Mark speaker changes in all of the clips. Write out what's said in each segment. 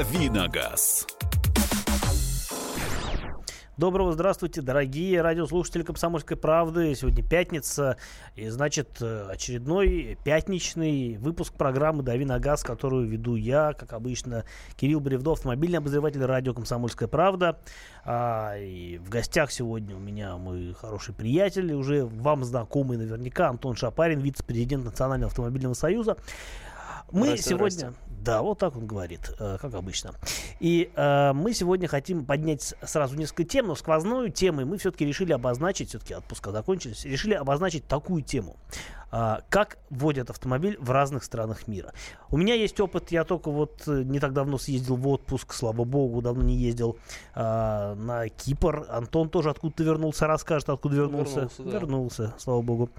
Speaker 1: Давиногаз.
Speaker 2: Доброго здравствуйте, дорогие радиослушатели «Комсомольской правды». Сегодня пятница, и значит очередной пятничный выпуск программы «Дави на газ», которую веду я, как обычно, Кирилл Бревдов, автомобильный обозреватель радио «Комсомольская правда». А, и в гостях сегодня у меня мой хороший приятель, уже вам знакомый наверняка, Антон Шапарин, вице-президент Национального автомобильного союза. Мы здрасте, сегодня... Здрасте. Да, вот так он говорит, э, как обычно. И э, мы сегодня хотим поднять сразу несколько тем, но сквозную темой мы все-таки решили обозначить, все-таки отпуска закончились, решили обозначить такую тему. А, как водят автомобиль в разных странах мира. У меня есть опыт, я только вот э, не так давно съездил в отпуск, слава богу, давно не ездил а, на Кипр. Антон тоже откуда-то вернулся, расскажет, откуда вернулся. Вернулся, да. вернулся, слава богу.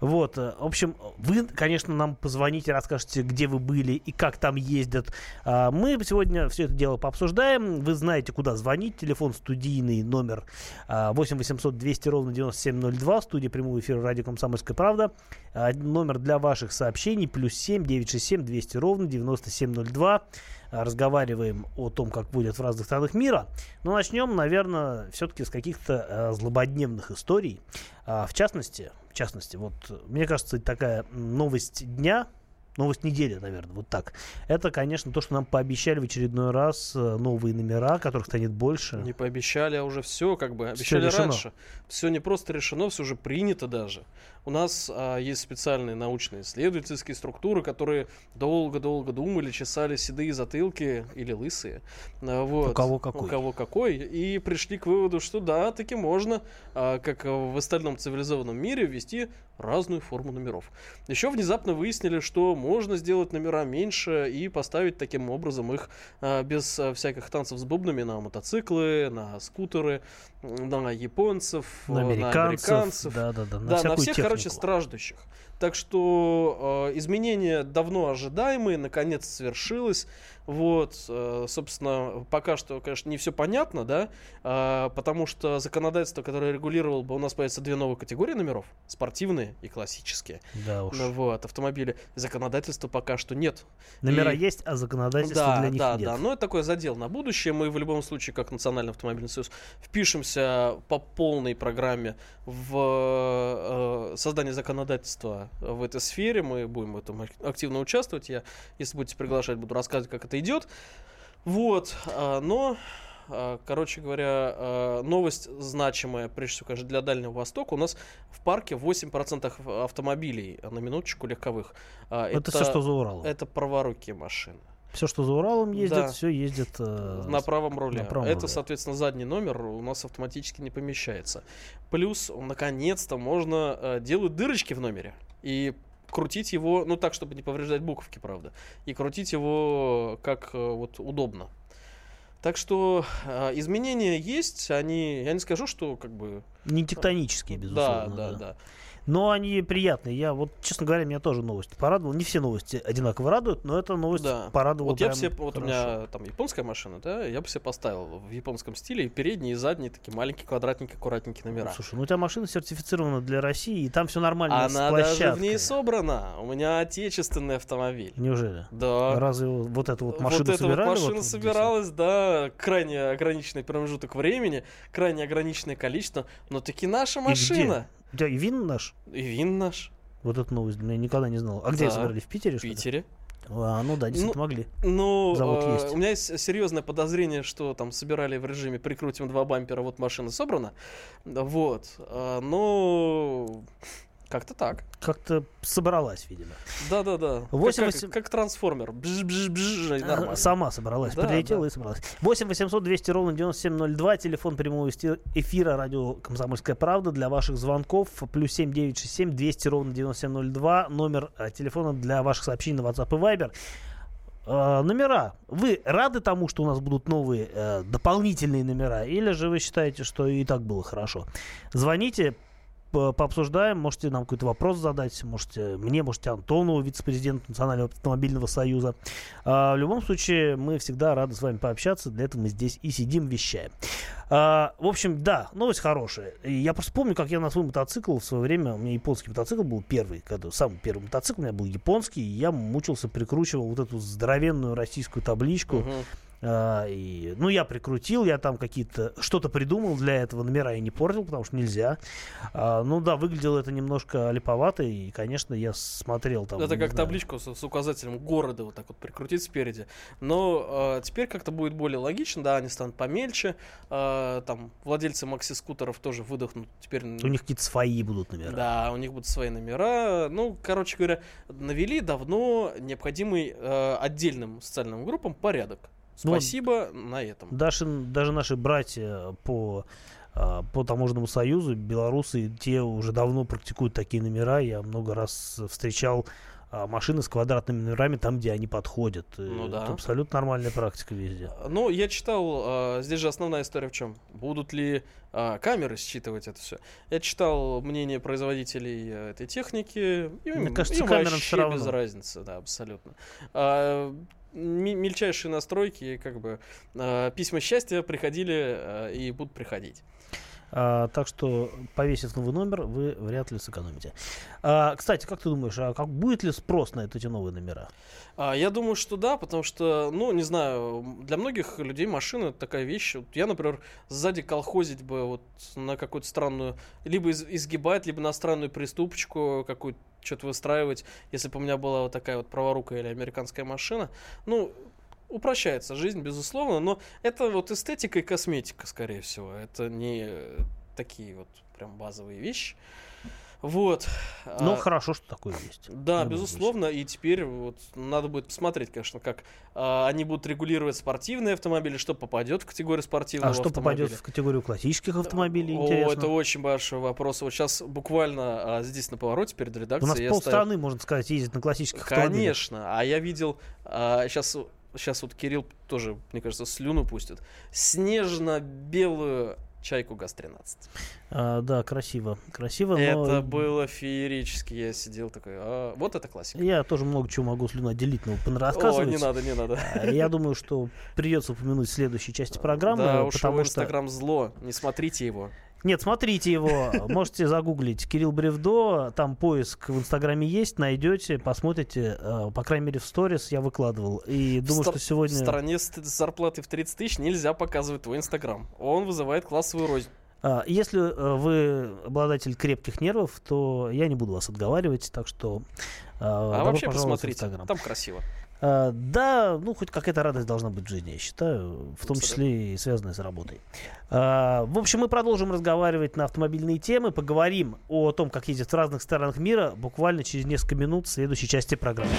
Speaker 2: Вот, э, в общем, вы, конечно, нам позвоните, расскажете, где вы были и как там ездят. А, мы сегодня все это дело пообсуждаем. Вы знаете, куда звонить. Телефон студийный, номер 8 800 200 ровно 9702, студия прямого эфира радио «Комсомольская правда». А, номер для ваших сообщений плюс 7 967 200 ровно 9702. А, разговариваем о том, как будет в разных странах мира. Но начнем, наверное, все-таки с каких-то злободневных историй. В частности, в частности, вот мне кажется, такая новость дня, новость недели, наверное, вот так. Это, конечно, то, что нам пообещали в очередной раз э, новые номера, которых станет больше.
Speaker 3: Не пообещали, а уже все, как бы обещали все раньше. Все не просто решено, все уже принято даже. У нас а, есть специальные научные исследовательские структуры, которые долго-долго думали, чесали седые затылки или лысые.
Speaker 2: А, вот. У кого какой.
Speaker 3: У кого какой. И пришли к выводу, что да, таки можно, а, как в остальном цивилизованном мире, ввести разную форму номеров. Еще внезапно выяснили, что можно сделать номера меньше и поставить таким образом их а, без а, всяких танцев с бубнами на мотоциклы, на скутеры, на японцев,
Speaker 2: на американцев, на, американцев,
Speaker 3: да, да, да, на, да, на всех, технику. короче, страждущих. Так что э, изменения давно ожидаемые, наконец свершилось. Вот, э, собственно, пока что, конечно, не все понятно, да, э, потому что законодательство, которое регулировало бы, у нас появятся две новые категории номеров, спортивные и классические.
Speaker 2: Да уж.
Speaker 3: Вот, автомобили. Законодательства пока что нет.
Speaker 2: Номера и... есть, а законодательства
Speaker 3: да,
Speaker 2: для них
Speaker 3: да,
Speaker 2: нет.
Speaker 3: Да, да, но это такой задел на будущее. Мы в любом случае, как Национальный автомобильный союз, впишемся по полной программе в э, создание законодательства в этой сфере. Мы будем в этом активно участвовать. Я, если будете приглашать, буду рассказывать, как это идет. Вот, а, но а, короче говоря, а, новость значимая, прежде всего, конечно, для Дальнего Востока. У нас в парке 8% автомобилей, на минуточку, легковых.
Speaker 2: Это, это все, что за Уралом?
Speaker 3: Это праворукие машины.
Speaker 2: Все, что за Уралом ездит, да. все ездит
Speaker 3: э, на правом руле. На правом Это, руле. соответственно, задний номер у нас автоматически не помещается. Плюс, наконец-то, можно э, делать дырочки в номере. И крутить его, ну так, чтобы не повреждать буковки, правда, и крутить его как э, вот удобно. Так что э, изменения есть, они, я не скажу, что как бы...
Speaker 2: Не тектонические, безусловно.
Speaker 3: Да, да, да. да
Speaker 2: но они приятные. Я вот, честно говоря, меня тоже новость порадовала. Не все новости одинаково радуют, но эта новость да. порадовала.
Speaker 3: Вот я себе, вот у меня там японская машина, да, я бы себе поставил в японском стиле и передние, и задние такие маленькие квадратненькие, аккуратненькие номера.
Speaker 2: Слушай, ну у тебя машина сертифицирована для России, и там все нормально
Speaker 3: Она даже в ней собрана. У меня отечественный автомобиль.
Speaker 2: Неужели?
Speaker 3: Да.
Speaker 2: Разве вот эту вот машину вот собирали? Вот
Speaker 3: эта машина вот собиралась, да, крайне ограниченный промежуток времени, крайне ограниченное количество, но таки наша машина.
Speaker 2: У тебя и вин наш?
Speaker 3: И вин наш.
Speaker 2: Вот эту новость я никогда не знал. А где да. собирали? В Питере?
Speaker 3: В Питере.
Speaker 2: А, ну да, действительно ну, могли.
Speaker 3: Ну, Завод э, есть. у меня есть серьезное подозрение, что там собирали в режиме прикрутим два бампера, вот машина собрана. Вот. Э, но как-то так.
Speaker 2: Как-то собралась, видимо.
Speaker 3: Да-да-да. 8 как, 8... как, как трансформер. Бж -бж -бж,
Speaker 2: нормально. Сама собралась. Да, Прилетела да. и собралась. 8 800 200 ровно 9702. Телефон прямого эфира радио «Комсомольская правда» для ваших звонков. Плюс 7 967 200 ровно 9702. Номер э, телефона для ваших сообщений на WhatsApp и Viber. Э, номера. Вы рады тому, что у нас будут новые э, дополнительные номера? Или же вы считаете, что и так было хорошо? Звоните пообсуждаем. Можете нам какой-то вопрос задать. Можете мне, можете Антону, вице-президент Национального автомобильного союза. А, в любом случае, мы всегда рады с вами пообщаться. Для этого мы здесь и сидим, вещаем. А, в общем, да, новость хорошая. Я просто помню, как я на свой мотоцикл в свое время, у меня японский мотоцикл был первый, когда самый первый мотоцикл у меня был японский, и я мучился, прикручивал вот эту здоровенную российскую табличку. Uh-huh и, ну, я прикрутил, я там какие-то что-то придумал для этого, номера я не портил, потому что нельзя. А, ну да, выглядело это немножко липовато, и, конечно, я смотрел там.
Speaker 3: Это как
Speaker 2: знаю.
Speaker 3: табличку с, с указателем города вот так вот прикрутить спереди. Но э, теперь как-то будет более логично, да, они станут помельче. Э, там владельцы макси-скутеров тоже выдохнут. Теперь
Speaker 2: У них какие-то свои будут номера.
Speaker 3: Да, у них будут свои номера. Ну, короче говоря, навели давно необходимый э, отдельным социальным группам порядок.
Speaker 2: Ну,
Speaker 3: Спасибо на этом.
Speaker 2: Даже, даже наши братья по а, по таможенному союзу белорусы те уже давно практикуют такие номера. Я много раз встречал а, машины с квадратными номерами там, где они подходят.
Speaker 3: Ну
Speaker 2: Это
Speaker 3: да.
Speaker 2: абсолютно нормальная практика везде.
Speaker 3: Ну, я читал, э, здесь же основная история в чем? Будут ли э, камеры считывать это все? Я читал мнение производителей э, этой техники. и
Speaker 2: Мне
Speaker 3: им-
Speaker 2: кажется,
Speaker 3: им
Speaker 2: камерам
Speaker 3: вообще
Speaker 2: всё равно.
Speaker 3: без разницы, да, абсолютно. Мельчайшие настройки, как бы э, письма счастья приходили э, и будут приходить.
Speaker 2: А, так что повесив новый номер, вы вряд ли сэкономите. А, кстати, как ты думаешь, а как будет ли спрос на эти новые номера?
Speaker 3: А, Я думаю, что да, потому что, ну, не знаю, для многих людей машина это такая вещь. Вот я, например, сзади колхозить бы вот на какую-то странную, либо из- изгибать, либо на странную приступочку какую-то что-то выстраивать, если бы у меня была вот такая вот праворукая или американская машина. Ну, упрощается жизнь, безусловно, но это вот эстетика и косметика, скорее всего. Это не э, такие вот прям базовые вещи. Вот.
Speaker 2: Ну,
Speaker 3: А,
Speaker 2: хорошо, что такое есть.
Speaker 3: да,
Speaker 2: любом
Speaker 3: безусловно, и теперь вот надо будет посмотреть, конечно, как а, они будут регулировать спортивные автомобили, что попадет в категорию спортивного
Speaker 2: А что
Speaker 3: автомобиля.
Speaker 2: попадет в категорию классических автомобилей,
Speaker 3: О,
Speaker 2: интересно?
Speaker 3: это очень большой вопрос. Вот сейчас буквально а, здесь на повороте перед
Speaker 2: У
Speaker 3: редакцией
Speaker 2: нас
Speaker 3: я
Speaker 2: полстраны, можно сказать, ездит на классических автомобилях.
Speaker 3: Конечно, а я видел сейчас сейчас вот Кирилл тоже, мне кажется, слюну пустит. Снежно-белую чайку ГАЗ-13.
Speaker 2: А, да, красиво. Красиво, но...
Speaker 3: Это было феерически. Я сидел такой, «А, вот это классика.
Speaker 2: Я тоже много чего могу слюну отделить, но
Speaker 3: О,
Speaker 2: рассказывать.
Speaker 3: не надо, не надо.
Speaker 2: А, Я думаю, что придется упомянуть в следующей части программы,
Speaker 3: Да, уж
Speaker 2: потому что...
Speaker 3: Инстаграм зло, не смотрите его.
Speaker 2: Нет, смотрите его, можете загуглить Кирилл Бревдо, там поиск в Инстаграме есть, найдете, посмотрите, э, по крайней мере в сторис я выкладывал. И думаю, что сегодня...
Speaker 3: В стране с зарплатой в 30 тысяч нельзя показывать твой Инстаграм. Он вызывает классовую рознь.
Speaker 2: А, Если э, вы обладатель крепких нервов, то я не буду вас отговаривать, так что э,
Speaker 3: А вообще посмотрите, там красиво.
Speaker 2: А, Да, ну хоть какая-то радость должна быть в жизни, я считаю, в том числе и связанная с работой. А, В общем, мы продолжим разговаривать на автомобильные темы, поговорим о том, как ездят в разных странах мира, буквально через несколько минут в следующей части программы.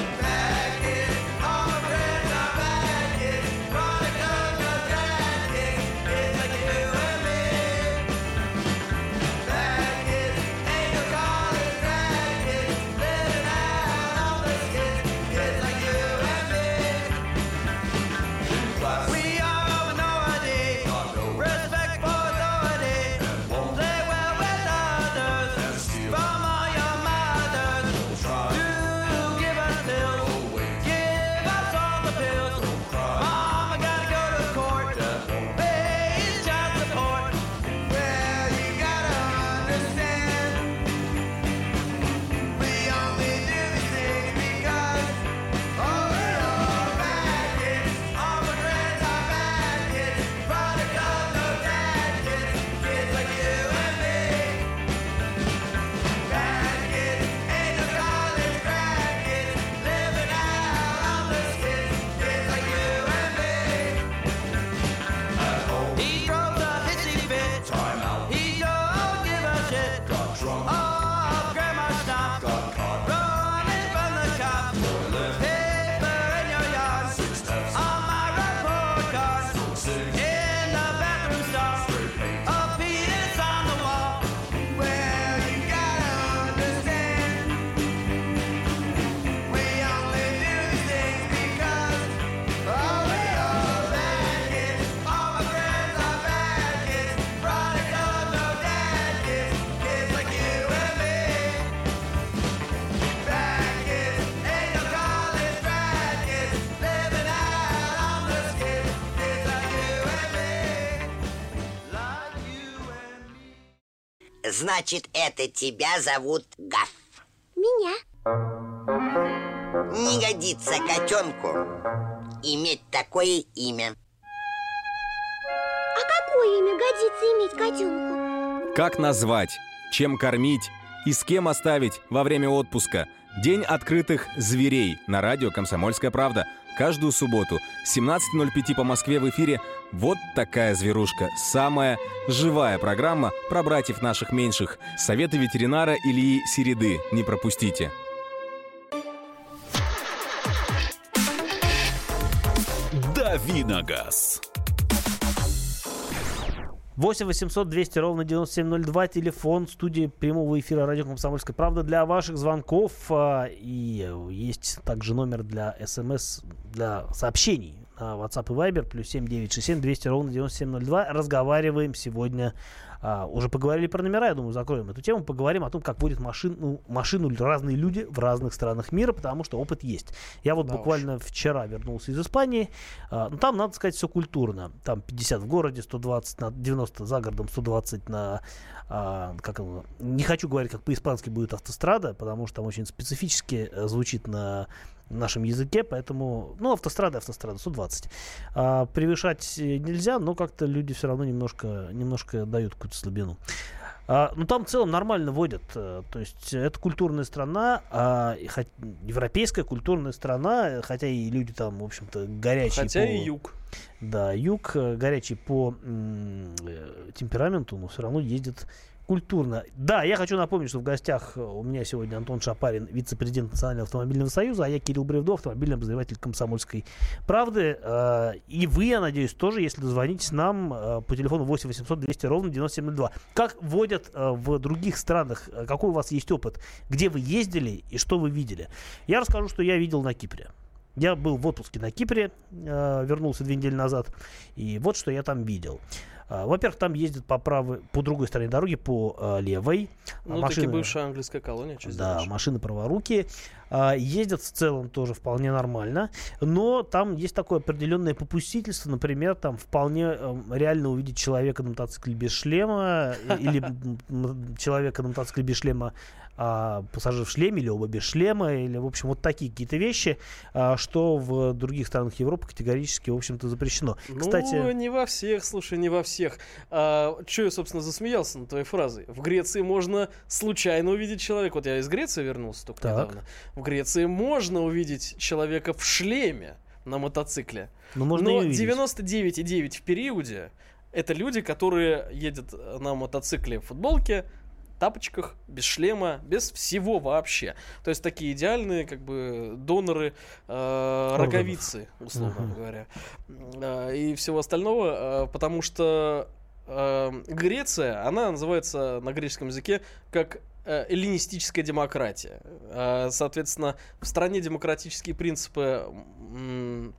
Speaker 4: Значит, это тебя зовут Гаф.
Speaker 5: Меня.
Speaker 4: Не годится котенку иметь такое имя.
Speaker 5: А какое имя годится иметь котенку?
Speaker 6: Как назвать, чем кормить и с кем оставить во время отпуска – День открытых зверей на радио «Комсомольская правда». Каждую субботу 17.05 по Москве в эфире «Вот такая зверушка». Самая живая программа про братьев наших меньших. Советы ветеринара Ильи Середы. Не пропустите.
Speaker 7: Давиногаз.
Speaker 2: 8 800 200 ровно 9702, телефон студии прямого эфира радио «Комсомольская правда» для ваших звонков. а, И есть также номер для смс, для сообщений на WhatsApp и Viber, плюс 7967 200 ровно 9702. Разговариваем сегодня, а, уже поговорили про номера, я думаю, закроем эту тему, поговорим о том, как водят машину, машину разные люди в разных странах мира, потому что опыт есть. Я вот
Speaker 3: Да
Speaker 2: буквально вчера вернулся из Испании, а, ну, там, надо сказать, все культурно. Там 50 в городе, 120 на 90 за городом, 120 на... а, как оно, не хочу говорить, как по-испански будет автострада, потому что там очень специфически э, звучит на нашем языке, поэтому, ну, автострада, автострада, 120. А, превышать э, нельзя, но как-то люди все равно немножко, немножко дают какую-то слабину. А, ну, там в целом нормально водят. э, То есть это культурная страна, а, и хот- европейская культурная страна, э, хотя и люди там, в общем-то, горячие.
Speaker 3: Хотя
Speaker 2: по-
Speaker 3: и юг.
Speaker 2: Да, юг э, горячий по э, темпераменту, но все равно ездит культурно. Да, я хочу напомнить, что в гостях э, у меня сегодня Антон Шапарин, вице-президент Национального автомобильного союза, а я Кирилл Бревдо, автомобильный обозреватель комсомольской правды. И вы, я надеюсь, тоже, если дозвонитесь нам по телефону 8 800 200 ровно 9702. Как водят э, в других странах? Какой у вас есть опыт? Где вы ездили и что вы видели? Я расскажу, что я видел на Кипре. Я был в отпуске на Кипре, э, вернулся две недели назад, и вот что я там видел. А, Во-первых, там ездят по правой, по другой стороне дороги, по э, левой. А
Speaker 3: Ну, таки
Speaker 2: машины-
Speaker 3: бывшая английская колония, что
Speaker 2: да,
Speaker 3: сделаешь.
Speaker 2: машины праворукие. А, ездят в целом тоже вполне нормально. Но там есть такое определенное попустительство. Например, там вполне эм, реально увидеть человека на мотоцикле без шлема э, или человека на мотоцикле без шлема, а пассажир в шлеме или оба без шлема, или, в общем, вот такие какие-то вещи, а, что в других странах Европы категорически, в общем-то, запрещено.
Speaker 3: Ну,
Speaker 2: Кстати,
Speaker 3: не во всех, слушай, не во всех. А, Че я, собственно, засмеялся над твоей фразой? В Греции можно случайно увидеть человека. Вот я из Греции вернулся только
Speaker 2: Так.
Speaker 3: недавно. В Греции можно увидеть человека в шлеме на мотоцикле.
Speaker 2: ну, можно
Speaker 3: Но
Speaker 2: увидеть.
Speaker 3: 99,9 в периоде это люди, которые едут на мотоцикле в футболке, тапочках, без шлема, без всего вообще. То есть такие идеальные, как бы, доноры э, роговицы, условно
Speaker 2: Мгм.
Speaker 3: говоря. Э, и всего остального, э, потому что э, Греция, она называется на греческом языке как э, эллинистическая демократия. Э, Соответственно, в стране демократические принципы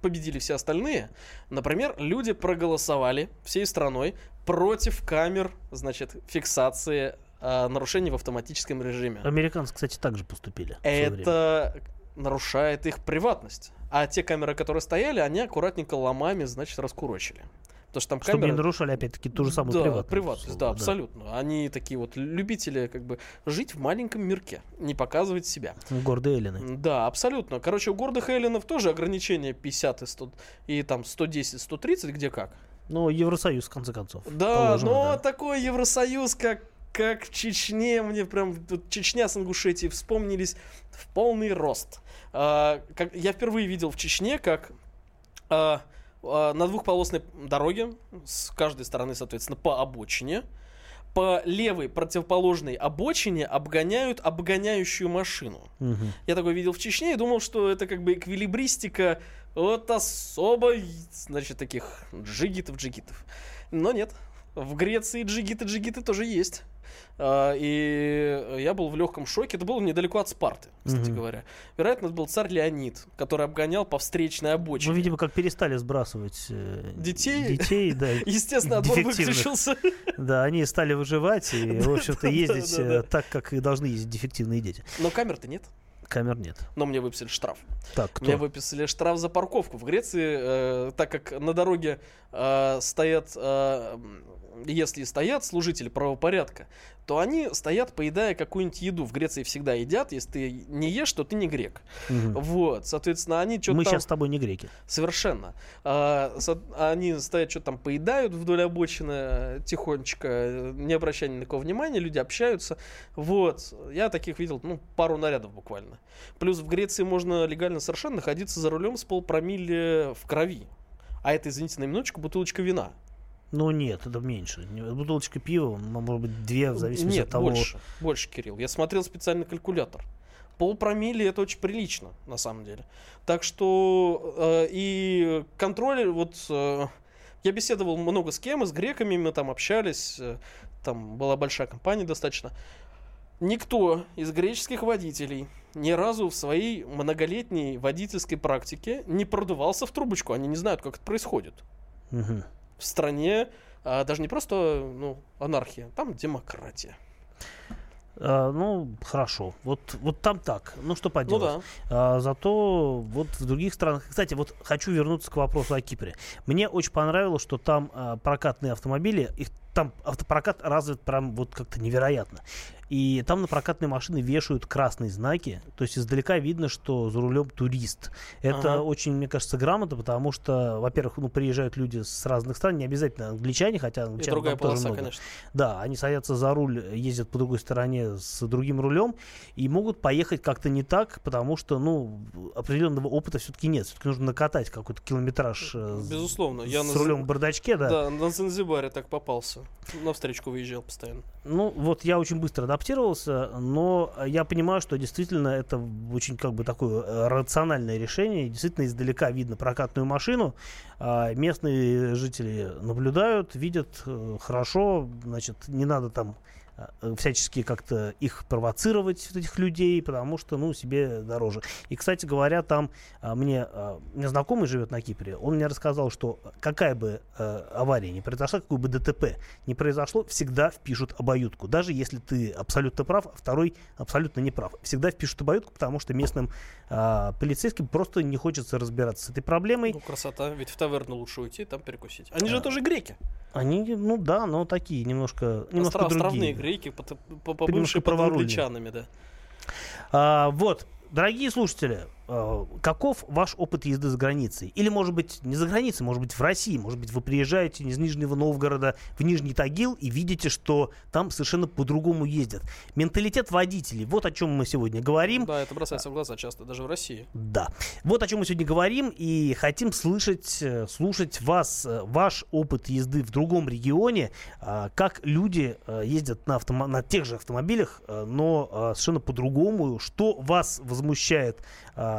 Speaker 3: победили все остальные. Например, люди проголосовали всей страной против камер, значит, фиксации э, нарушений в автоматическом режиме.
Speaker 2: Американцы, кстати, также поступили.
Speaker 3: Это нарушает их приватность. А те камеры, которые стояли, они аккуратненько ломами, значит, раскурочили. Потому что там
Speaker 2: Чтобы не
Speaker 3: камеры...
Speaker 2: нарушали, опять-таки, ту же самую
Speaker 3: да,
Speaker 2: приватность.
Speaker 3: приватность, да,
Speaker 2: условно,
Speaker 3: абсолютно. Они такие вот любители как бы жить в маленьком мирке, не показывать себя.
Speaker 2: Гордые Эллины.
Speaker 3: Да, абсолютно. Короче, у гордых эллинов тоже ограничения 50 и 100, и там 110, 130, где как.
Speaker 2: Ну, Евросоюз, в конце концов.
Speaker 3: Да,
Speaker 2: положено,
Speaker 3: но
Speaker 2: да.
Speaker 3: такой Евросоюз, как, как в Чечне, мне прям тут Чечня с Ингушетией вспомнились в полный рост. А, как, я впервые видел в Чечне, как а, а, на двухполосной дороге, с каждой стороны, соответственно, по обочине, по левой противоположной обочине обгоняют обгоняющую машину.
Speaker 2: Мгм.
Speaker 3: Я такой видел в Чечне и думал, что это как бы эквилибристика от особо, значит, таких джигитов-джигитов. Но нет. В Греции джигиты-джигиты тоже есть. А, И я был в легком шоке. Это было недалеко от Спарты, кстати
Speaker 2: Мгм.
Speaker 3: говоря. Вероятно, это был царь Леонид, который обгонял по встречной обочине.
Speaker 2: Ну, видимо, как перестали сбрасывать э,
Speaker 3: Детей?
Speaker 2: детей, да.
Speaker 3: Естественно, отбор выключился.
Speaker 2: Да, они стали выживать и, в общем-то, ездить э, так, как и должны ездить дефективные дети.
Speaker 3: Но камер-то нет.
Speaker 2: Камер нет.
Speaker 3: Но мне выписали штраф.
Speaker 2: Так,
Speaker 3: Мне
Speaker 2: кто?
Speaker 3: выписали штраф за парковку. В Греции, э, так как на дороге э, стоят э, если стоят служители правопорядка, то они стоят, поедая какую-нибудь еду. В Греции всегда едят. Если ты не ешь, то ты не грек.
Speaker 2: Мгм.
Speaker 3: Вот, соответственно, они что-то
Speaker 2: Мы
Speaker 3: там...
Speaker 2: сейчас с тобой не греки.
Speaker 3: Совершенно. А, со- они стоят, что там поедают вдоль обочины тихонечко, не обращая ни на кого внимания, люди общаются. Вот. Я таких видел, ну, пару нарядов буквально. Плюс в Греции можно легально совершенно находиться за рулем с полпромилле в крови. А это, извините, на минуточку, бутылочка вина.
Speaker 2: Ну нет, это меньше. Бутылочка пива, может быть, две, в зависимости
Speaker 3: Нет,
Speaker 2: от того.
Speaker 3: больше. Больше, Кирилл. Я смотрел специальный калькулятор. Полпромилле это очень прилично, на самом деле. Так что э, и контроль, вот э, я беседовал много с кем, и с греками мы там общались, э, там была большая компания достаточно. Никто из греческих водителей ни разу в своей многолетней водительской практике не продувался в трубочку. Они не знают, как это происходит
Speaker 2: Мгм.
Speaker 3: В стране а, даже не просто ну, анархия, там демократия.
Speaker 2: А, ну, хорошо. Вот, вот там так. Ну, что
Speaker 3: Ну
Speaker 2: поделать.
Speaker 3: да.
Speaker 2: А, зато вот в других странах... Кстати, вот хочу вернуться к вопросу о Кипре. Мне очень понравилось, что там а, прокатные автомобили, их там автопрокат развит прям вот как-то невероятно. И там на прокатные машины вешают красные знаки, то есть издалека видно, что за рулем турист. Это
Speaker 3: Ага.
Speaker 2: очень, мне кажется, грамотно, потому что, во-первых, ну, приезжают люди с разных стран, не обязательно англичане, хотя
Speaker 3: И
Speaker 2: англичан
Speaker 3: другая
Speaker 2: там тоже
Speaker 3: полоса,
Speaker 2: много.
Speaker 3: конечно.
Speaker 2: Да, они садятся за руль, ездят по другой стороне с другим рулем и могут поехать как-то не так, потому что, ну, определенного опыта все-таки нет. Все-таки нужно накатать какой-то километраж э, с-
Speaker 3: Безусловно. Я
Speaker 2: с
Speaker 3: на,
Speaker 2: рулем в бардачке, да.
Speaker 3: да, на Занзибаре так попался. На встречку выезжал постоянно.
Speaker 2: Ну, вот я очень быстро адаптировался, но я понимаю, что действительно это очень как бы такое э, рациональное решение. Действительно издалека видно прокатную машину, а местные жители наблюдают, видят э, хорошо, значит, не надо там всячески как-то их провоцировать, этих людей, потому что, ну, себе дороже. И, кстати говоря, там а, мне, у меня знакомый живет на Кипре, он мне рассказал, что какая бы э, авария не произошла, какой бы ДТП не произошло, всегда впишут обоюдку. Даже если ты абсолютно прав, а второй абсолютно не прав. Всегда впишут обоюдку, потому что местным полицейским просто не хочется разбираться с этой проблемой.
Speaker 3: Ну, красота. Ведь в таверну лучше уйти, там перекусить. Они же
Speaker 2: А.
Speaker 3: тоже греки.
Speaker 2: Они, ну да, но такие немножко, немножко
Speaker 3: Остра-
Speaker 2: другие.
Speaker 3: Островные греки, по- побывшие под англичанами, да.
Speaker 2: А, вот, дорогие слушатели, каков ваш опыт езды за границей? Или, может быть, не за границей, может быть, в России. Может быть, вы приезжаете из Нижнего Новгорода в Нижний Тагил и видите, что там совершенно по-другому ездят. Менталитет водителей. Вот о чем мы сегодня говорим.
Speaker 3: Да, это бросается в глаза часто, даже в России.
Speaker 2: Да. Вот о чем мы сегодня говорим и хотим слышать, э, слушать вас, э, ваш опыт езды в другом регионе, как люди э, ездят на, автомо- на тех же автомобилях, э, но э, совершенно по-другому, что вас возмущает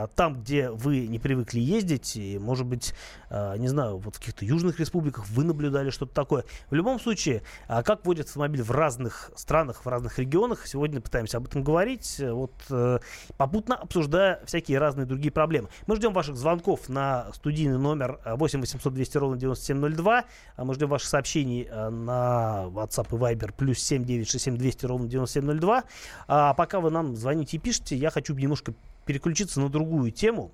Speaker 2: а, там, где вы не привыкли ездить, и, может быть, а, не знаю, вот в каких-то южных республиках вы наблюдали что-то такое. В любом случае, а, как водят автомобиль в разных странах, в разных регионах, сегодня пытаемся об этом говорить, э, вот э, попутно обсуждая всякие разные другие проблемы. Мы ждем ваших звонков на студийный номер э, 8 800 200 ровно 9702. А Мы ждем ваших сообщений э, на WhatsApp и Viber плюс 7 967 200 ровно 9702. А пока вы нам звоните и пишете, я хочу немножко переключиться на другую тему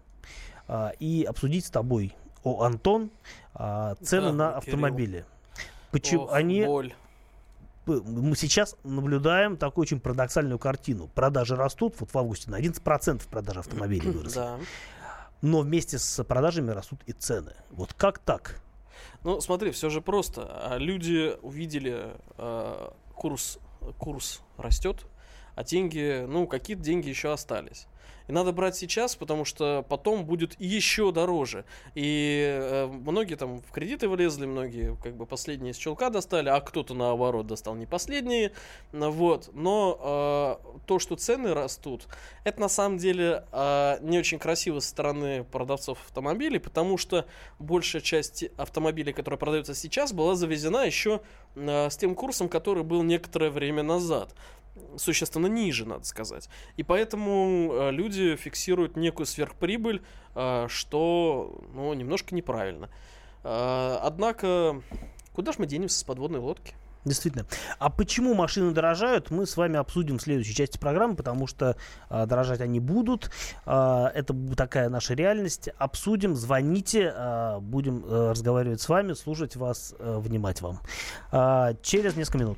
Speaker 2: а, и обсудить с тобой, о, Антон, а, цены
Speaker 3: Да,
Speaker 2: на
Speaker 3: Кирилл.
Speaker 2: автомобили. Почему
Speaker 3: Ох,
Speaker 2: они
Speaker 3: боль.
Speaker 2: Мы сейчас наблюдаем такую очень парадоксальную картину. Продажи растут, вот в августе на 11% продажи автомобилей выросли.
Speaker 3: Да.
Speaker 2: Но вместе с продажами растут и цены. Вот как так?
Speaker 3: Ну, смотри, все же просто. А Люди увидели э, курс, курс растет, а деньги, ну, какие-то деньги еще остались. И надо брать сейчас, потому что потом будет еще дороже. И э, многие там в кредиты влезли, многие как бы последние из чулка достали, а кто-то наоборот достал не последние. Вот. Но э, то, что цены растут, это на самом деле э, не очень красиво со стороны продавцов автомобилей, потому что большая часть автомобилей, которые продаются сейчас, была завезена еще э, с тем курсом, который был некоторое время назад существенно ниже, надо сказать. И поэтому э, люди фиксируют некую сверхприбыль, э, что, ну, немножко неправильно. Э, однако, куда же мы денемся с подводной лодки?
Speaker 2: Действительно. А почему машины дорожают, мы с вами обсудим в следующей части программы, потому что а, дорожать они будут. А, это такая наша реальность. Обсудим, звоните, а, будем э, разговаривать с вами, слушать вас, э, внимать вам. А, через несколько минут.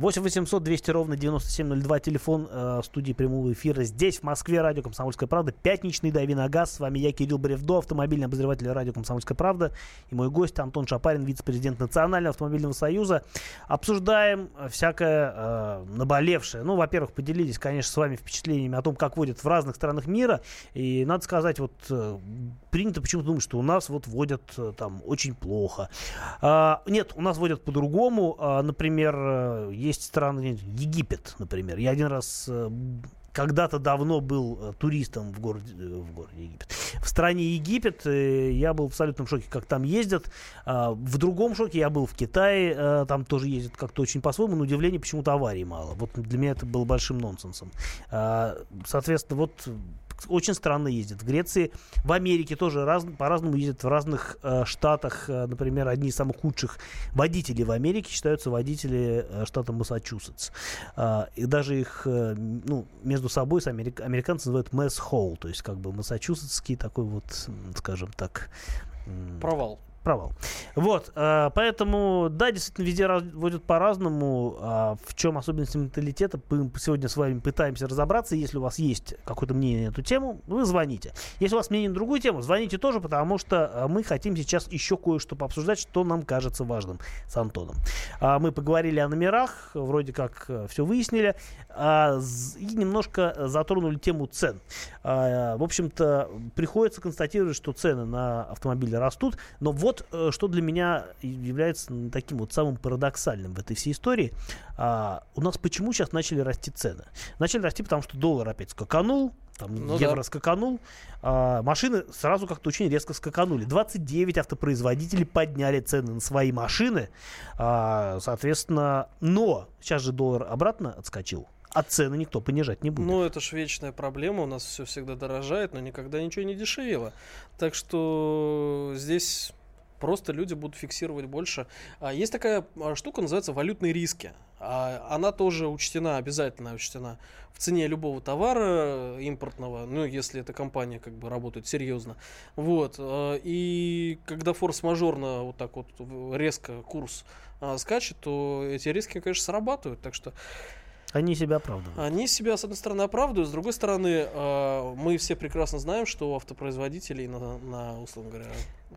Speaker 2: 8 800 200 ровно 9702, телефон э, студии прямого эфира. Здесь, в Москве, радио «Комсомольская правда». Пятничный «Дави на газ». С вами я, Кирилл Бревдо, автомобильный обозреватель радио «Комсомольская правда». И мой гость Антон Шапарин, вице-президент Национального автомобильного союза. Обсуждаем э, всякое э, наболевшее. Ну, во-первых, поделились, конечно, с вами впечатлениями о том, как водят в разных странах мира. И надо сказать, вот э, принято почему-то думать, что у нас вот водят э, там очень плохо. А, нет, у нас водят по-другому. А, например, э, есть страны, Египет, например. Я один раз э, когда-то давно был э, туристом в городе, э, в городе Египет. В стране Египет я был в абсолютном шоке, как там ездят. А, В другом шоке я был в Китае, там тоже ездят как-то очень по-своему, на удивление почему-то аварий мало. Вот для меня это было большим нонсенсом. А, Соответственно, вот очень странно ездят. В Греции, в Америке тоже раз, по-разному ездят в разных э, штатах. Э, например, одни из самых худших водителей в Америке считаются водители э, штата Массачусетс. А, и даже их э, ну, между собой с америк- американцы называют Мэс Холл, то есть как бы массачусетский такой вот, скажем так,
Speaker 3: Провал.
Speaker 2: Провал. Вот, э, поэтому, да, действительно, везде раз- водят по-разному. А в чем особенности менталитета, мы сегодня с вами пытаемся разобраться. Если у вас есть какое-то мнение на эту тему, вы звоните. Если у вас мнение на другую тему, звоните тоже, потому что э, мы хотим сейчас еще кое-что пообсуждать, что нам кажется важным с Антоном. А, Мы поговорили о номерах, вроде как все выяснили, а, и немножко затронули тему цен. В общем-то, приходится констатировать, что цены на автомобили растут, но вот э, что для меня является таким вот самым парадоксальным в этой всей истории. А, У нас почему сейчас начали расти цены? Начали расти, потому что доллар опять скаканул, там
Speaker 3: Ну
Speaker 2: евро
Speaker 3: да.
Speaker 2: скаканул, а, машины сразу как-то очень резко скаканули. 29 автопроизводителей подняли цены на свои машины, а, соответственно, но сейчас же доллар обратно отскочил, а цены никто понижать не будет.
Speaker 3: Ну, это ж вечная проблема. У нас все всегда дорожает, но никогда ничего не дешевело. Так что здесь просто люди будут фиксировать больше. А, Есть такая а, штука, называется валютные риски. А, Она тоже учтена, обязательно учтена в цене любого товара импортного, ну, если эта компания как бы работает серьезно. Вот. а, И когда форс-мажорно вот так вот резко курс скачет, то эти риски, конечно, срабатывают. Так что
Speaker 2: Они себя оправдывают.
Speaker 3: Они себя, с одной стороны, оправдывают, с другой стороны, э, мы все прекрасно знаем, что у автопроизводителей на, на, условно говоря,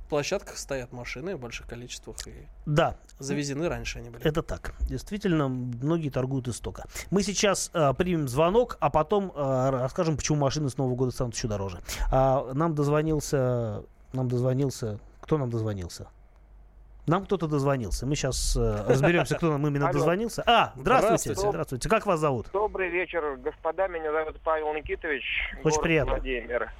Speaker 3: площадках стоят машины в больших количествах и
Speaker 2: Да,
Speaker 3: завезены раньше они были.
Speaker 2: это так. Действительно, многие торгуют из стока. Мы сейчас э, примем звонок, а потом э, расскажем, почему машины с Нового года станут еще дороже. А, нам дозвонился, нам дозвонился, кто нам дозвонился? Нам кто-то дозвонился. Мы сейчас разберемся, кто нам именно
Speaker 8: Алло.
Speaker 2: дозвонился. А, здравствуйте,
Speaker 3: Здравствуйте.
Speaker 2: здравствуйте. Как вас зовут?
Speaker 8: Добрый вечер, господа. Меня зовут Павел Никитович.
Speaker 2: Очень приятно.
Speaker 8: Владимир.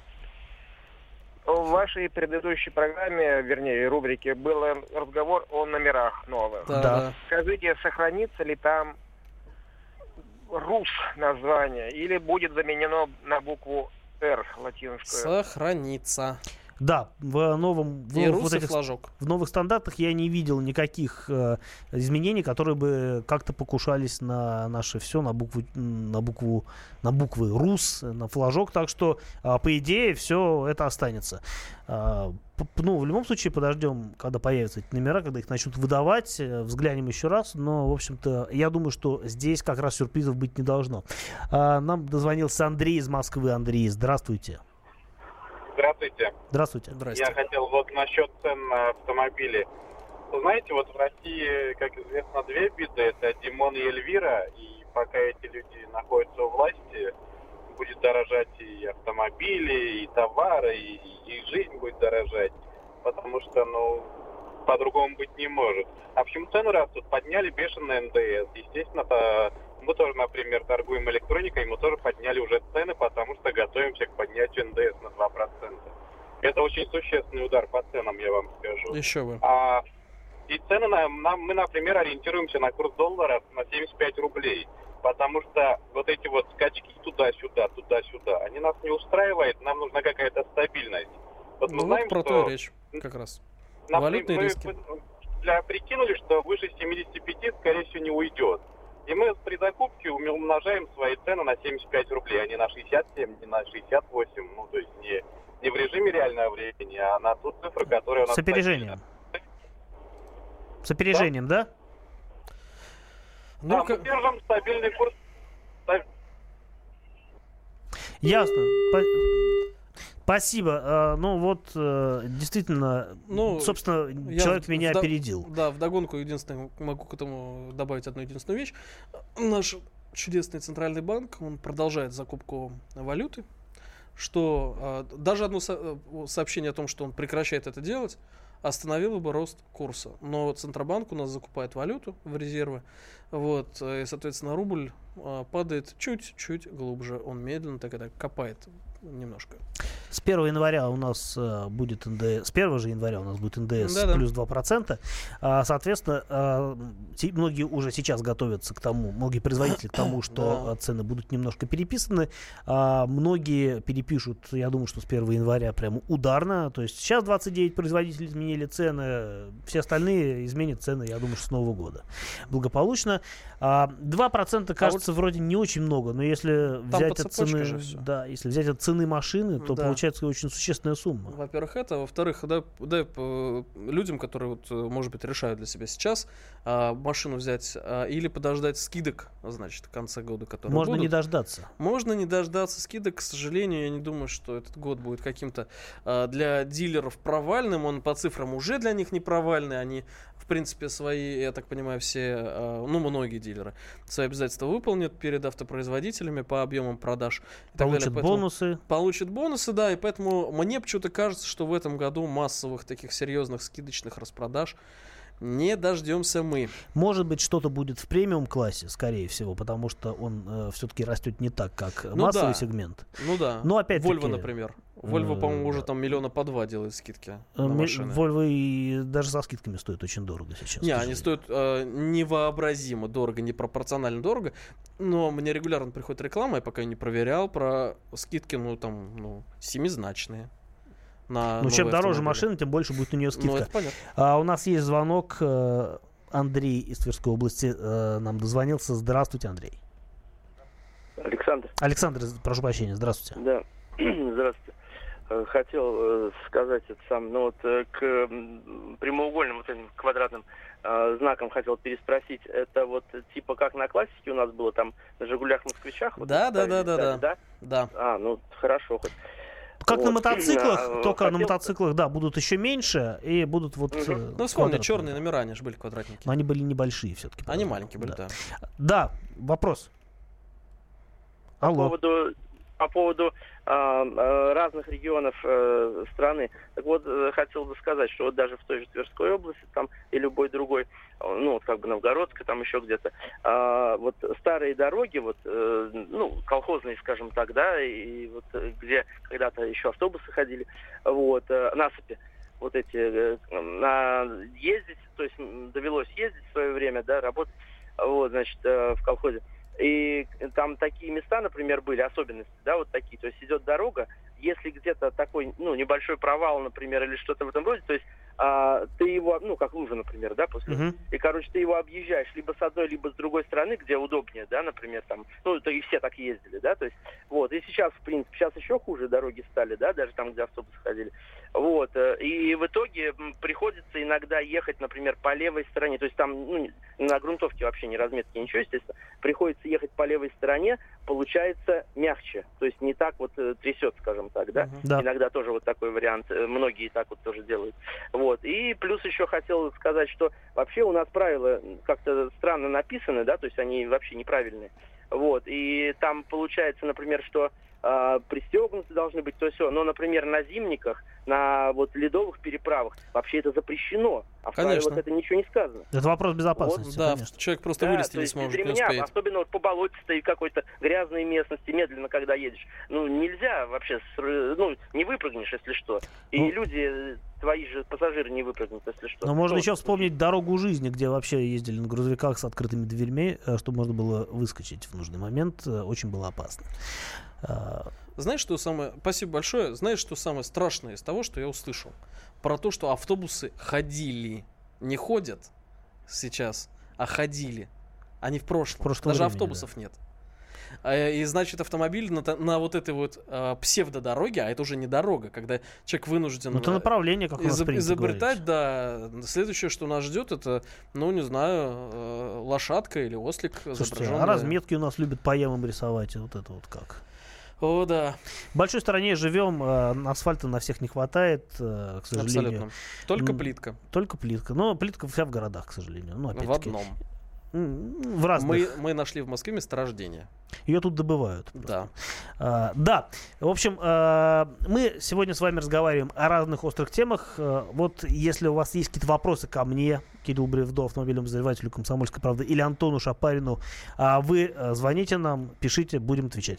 Speaker 8: В вашей предыдущей программе, вернее, рубрике, был разговор о номерах новых.
Speaker 3: Да,
Speaker 2: Да.
Speaker 3: да.
Speaker 8: Скажите, сохранится ли там РУС название или будет заменено на букву Р латинскую?
Speaker 3: Сохранится.
Speaker 2: Да, в новом в
Speaker 3: И
Speaker 2: вот этих
Speaker 3: флажок.
Speaker 2: В новых стандартах я не видел никаких э, изменений, которые бы как-то покушались на наше все, на букву, на букву, на буквы РУС, на флажок, так что а, по идее все это останется. П- ну, в любом случае подождем, когда появятся эти номера, когда их начнут выдавать, э, взглянем еще раз, но, в общем-то, я думаю, что здесь как раз сюрпризов быть не должно. А, нам дозвонился Андрей из Москвы. Андрей, здравствуйте.
Speaker 9: Здравствуйте.
Speaker 2: Здравствуйте.
Speaker 3: Здрасте.
Speaker 9: Я хотел вот насчет цен на автомобили. Вы знаете, вот в России, как известно, две беды. Это Димон и Эльвира. И пока эти люди находятся у власти, будет дорожать и автомобили, и товары, и, и жизнь будет дорожать. Потому что, ну, по-другому быть не может. А почему цены растут? Подняли бешеный НДС. Естественно, по- мы тоже, например, торгуем электроникой, мы тоже подняли уже цены, потому что готовимся к поднятию НДС на 2%. Это очень существенный удар по ценам, я вам скажу.
Speaker 3: Еще бы.
Speaker 9: А, и цены нам, нам, мы, например, ориентируемся на курс доллара на 75 рублей. Потому что вот эти вот скачки туда-сюда, туда-сюда, они нас не устраивают, нам нужна какая-то стабильность. Вот мы
Speaker 3: Ну,
Speaker 9: знаем,
Speaker 3: вот про
Speaker 9: что
Speaker 3: то речь, как раз. Валютные
Speaker 9: мы-
Speaker 3: риски.
Speaker 9: мы для, прикинули, что выше 75, скорее всего, не уйдет. И мы при закупке умножаем свои цены на 75 рублей, а не на 67, не на 68. Ну, то есть не, не в режиме реального времени, а на ту цифру, которая у нас...
Speaker 2: С опережением. С опережением, да?
Speaker 3: Ну,
Speaker 9: Да, мы держим стабильный курс.
Speaker 2: Ясно. Спасибо. А, Ну вот, э, действительно,
Speaker 3: Ну,
Speaker 2: собственно, человек
Speaker 3: в-
Speaker 2: меня
Speaker 3: вда-
Speaker 2: опередил.
Speaker 3: Да, вдогонку единственное, могу к этому добавить одну единственную вещь. Наш чудесный центральный банк, он продолжает закупку валюты, что а, даже одно со- э, сообщение о том, что он прекращает это делать, остановило бы рост курса. Но Центробанк у нас закупает валюту в резервы, вот, э, и, соответственно, рубль падает чуть-чуть глубже, он медленно так это копает немножко.
Speaker 2: С 1 января у нас э, будет НДС, с 1 же января у нас будет НДС
Speaker 3: Да-да.
Speaker 2: плюс 2%. А, соответственно, а, многие уже сейчас готовятся к тому, многие производители к тому, что
Speaker 3: Да.
Speaker 2: а, цены будут немножко переписаны. А, многие перепишут, я думаю, что с 1 января прямо ударно. То есть сейчас 29 производителей изменили цены, все остальные изменят цены, я думаю, что с Нового года. Благополучно. А, 2% кажется вроде не очень много, но если
Speaker 3: Там
Speaker 2: взять от цены, да, если взять от цены машины, то
Speaker 3: Да.
Speaker 2: получается очень существенная сумма.
Speaker 3: Во-первых, это. Во-вторых, да, дай э, людям, которые, вот, э, может быть, решают для себя сейчас а, машину взять а, или подождать скидок, значит, в конце года, которые
Speaker 2: Можно не
Speaker 3: будут.
Speaker 2: дождаться.
Speaker 3: Можно не дождаться скидок. К сожалению, я не думаю, что этот год будет каким-то а, для дилеров провальным. Он по цифрам уже для них не провальный. Они, в принципе, свои, я так понимаю, все, а, ну, многие дилеры свои обязательства выполнят перед автопроизводителями по объемам продаж. и так далее.
Speaker 2: Получат
Speaker 3: Поэтому-
Speaker 2: бонусы.
Speaker 3: получит бонусы, да, и поэтому мне почему-то кажется, что в этом году массовых таких серьезных скидочных распродаж не дождемся мы.
Speaker 2: Может быть, что-то будет в премиум классе, скорее всего, потому что он все-таки растет не так, как
Speaker 3: Ну
Speaker 2: массовый
Speaker 3: да.
Speaker 2: сегмент.
Speaker 3: Ну да.
Speaker 2: Но опять-таки,
Speaker 3: Volvo, например. Volvo,
Speaker 2: э,
Speaker 3: по-моему, уже там миллиона по два делает скидки
Speaker 2: Э,
Speaker 3: на машины.
Speaker 2: Volvo и даже со скидками стоят очень дорого сейчас.
Speaker 3: Не, они стоят э, невообразимо дорого, непропорционально дорого. Но мне регулярно приходит реклама, я пока не проверял, про скидки, ну, там, ну, семизначные. На
Speaker 2: Ну, чем дороже
Speaker 3: автомобили.
Speaker 2: машина, тем больше будет у нее
Speaker 3: Ну,
Speaker 2: скидка.
Speaker 3: это понятно.
Speaker 2: А, у нас есть звонок. э, Андрей из Тверской области э, нам дозвонился. Здравствуйте, Андрей.
Speaker 10: Александр,
Speaker 2: Александр, прошу прощения, здравствуйте.
Speaker 10: да, здравствуйте. э, хотел э, сказать это сам, ну вот к прямоугольным вот этим квадратным э, знаком хотел переспросить. Это вот типа как на классике у нас было там на Жигулях Москвичах? вот
Speaker 3: Да, да, да,
Speaker 10: ставили,
Speaker 3: да,
Speaker 10: да?
Speaker 3: Да.
Speaker 10: А, ну хорошо хоть.
Speaker 2: Как на
Speaker 10: Вот.
Speaker 2: мотоциклах,
Speaker 10: А,
Speaker 2: только на
Speaker 10: хотел-
Speaker 2: мотоциклах, да, будут еще меньше и будут вот...
Speaker 10: Мгм.
Speaker 2: э,
Speaker 3: Ну, вспомни, черные номера, они же были квадратники.
Speaker 2: Но они были небольшие все-таки.
Speaker 3: Они маленькие были, да.
Speaker 2: Да, вопрос.
Speaker 10: По
Speaker 2: Алло.
Speaker 10: поводу, по поводу а, разных регионов э, страны. Так вот, э, хотел бы сказать, что вот даже в той же Тверской области там и любой другой, э, ну, вот как бы Новгородской, там еще где-то, а, вот старые дороги, вот, э, ну, колхозные, скажем так, да, и вот э, где когда-то еще автобусы ходили, вот, э, насыпи, вот эти, э, на ездить, то есть довелось ездить в свое время, да, работать, вот, значит, э, в колхозе. И там такие места, например, были, особенности, да, вот такие. То есть идет дорога, если где-то такой, ну, небольшой провал, например, или что-то в этом роде, то есть а, ты его, ну, как лужа, например, да, после
Speaker 2: Мгм.
Speaker 10: и, короче, ты его объезжаешь либо с одной, либо с другой стороны, где удобнее, да, например, там, ну, это и все так ездили, да, то есть, вот, и сейчас, в принципе, сейчас еще хуже дороги стали, да, даже там, где автобусы ходили, вот, э, и в итоге приходится иногда ехать, например, по левой стороне, то есть там, ну, на грунтовке вообще не разметки, ничего, естественно, приходится ехать по левой стороне, получается мягче, то есть не так вот э, трясет, скажем так, да.
Speaker 2: Да.
Speaker 10: Иногда тоже вот такой вариант. э, Многие так вот тоже делают. Вот. И плюс еще хотел сказать, что вообще у нас правила как-то странно написаны, да, то есть они вообще неправильные. Вот. И там получается, например, что а, пристегнуты должны быть то все. Но, например, на зимниках, на вот ледовых переправах вообще это запрещено. А в
Speaker 3: Конечно.
Speaker 10: правилах это ничего не сказано.
Speaker 2: Это вопрос безопасности,
Speaker 3: Да,
Speaker 2: конечно.
Speaker 3: человек просто
Speaker 10: Да,
Speaker 3: вылезти не
Speaker 10: без
Speaker 3: сможет, не
Speaker 10: ремня,
Speaker 3: успеет.
Speaker 10: особенно вот по болотистой какой-то грязной местности, медленно, когда едешь. Ну, нельзя вообще, ну, не выпрыгнешь, если что. И
Speaker 2: Ну.
Speaker 10: люди, э, твои же пассажиры не выпрыгнут, если что.
Speaker 2: Но можно еще вспомнить дорогу жизни, где вообще ездили на грузовиках с открытыми дверьми, э, чтобы можно было выскочить в нужный момент. Э, Очень было опасно. А,
Speaker 3: Знаешь, что самое... Спасибо большое. Знаешь, что самое страшное из того, что я услышал? Про то, что автобусы ходили. Не ходят сейчас, а ходили. Они в прошлом.
Speaker 2: В прошлом
Speaker 3: Даже
Speaker 2: времени,
Speaker 3: автобусов нет. А, И значит, автомобиль на, на вот этой вот а, псевдодороге, а это уже не дорога, когда человек вынужден
Speaker 2: Ну, это
Speaker 3: а,
Speaker 2: направление, как
Speaker 3: изоб-
Speaker 2: принято
Speaker 3: изобретать,
Speaker 2: говорить.
Speaker 3: да. Следующее, что нас ждет, это, ну, не знаю, э, лошадка или ослик.
Speaker 2: Слушайте, а разметки у нас любят по ямам рисовать. и Вот это вот как.
Speaker 3: О, да,
Speaker 2: В большой стране живем, э, асфальта на всех не хватает, э, к сожалению.
Speaker 3: абсолютно. Только плитка.
Speaker 2: Только плитка. Но плитка вся в городах, к сожалению. Ну,
Speaker 3: В одном.
Speaker 2: В разных.
Speaker 3: Мы, мы нашли в Москве месторождение.
Speaker 2: Ее тут добывают.
Speaker 3: Да.
Speaker 2: А, да, в общем, а, мы сегодня с вами разговариваем о разных острых темах. А, вот если у вас есть какие-то вопросы ко мне, Кирилл Бревдо, автомобильному взрывателю «Комсомольской правды» или Антону Шапарину, а, вы а, звоните нам, пишите, будем отвечать.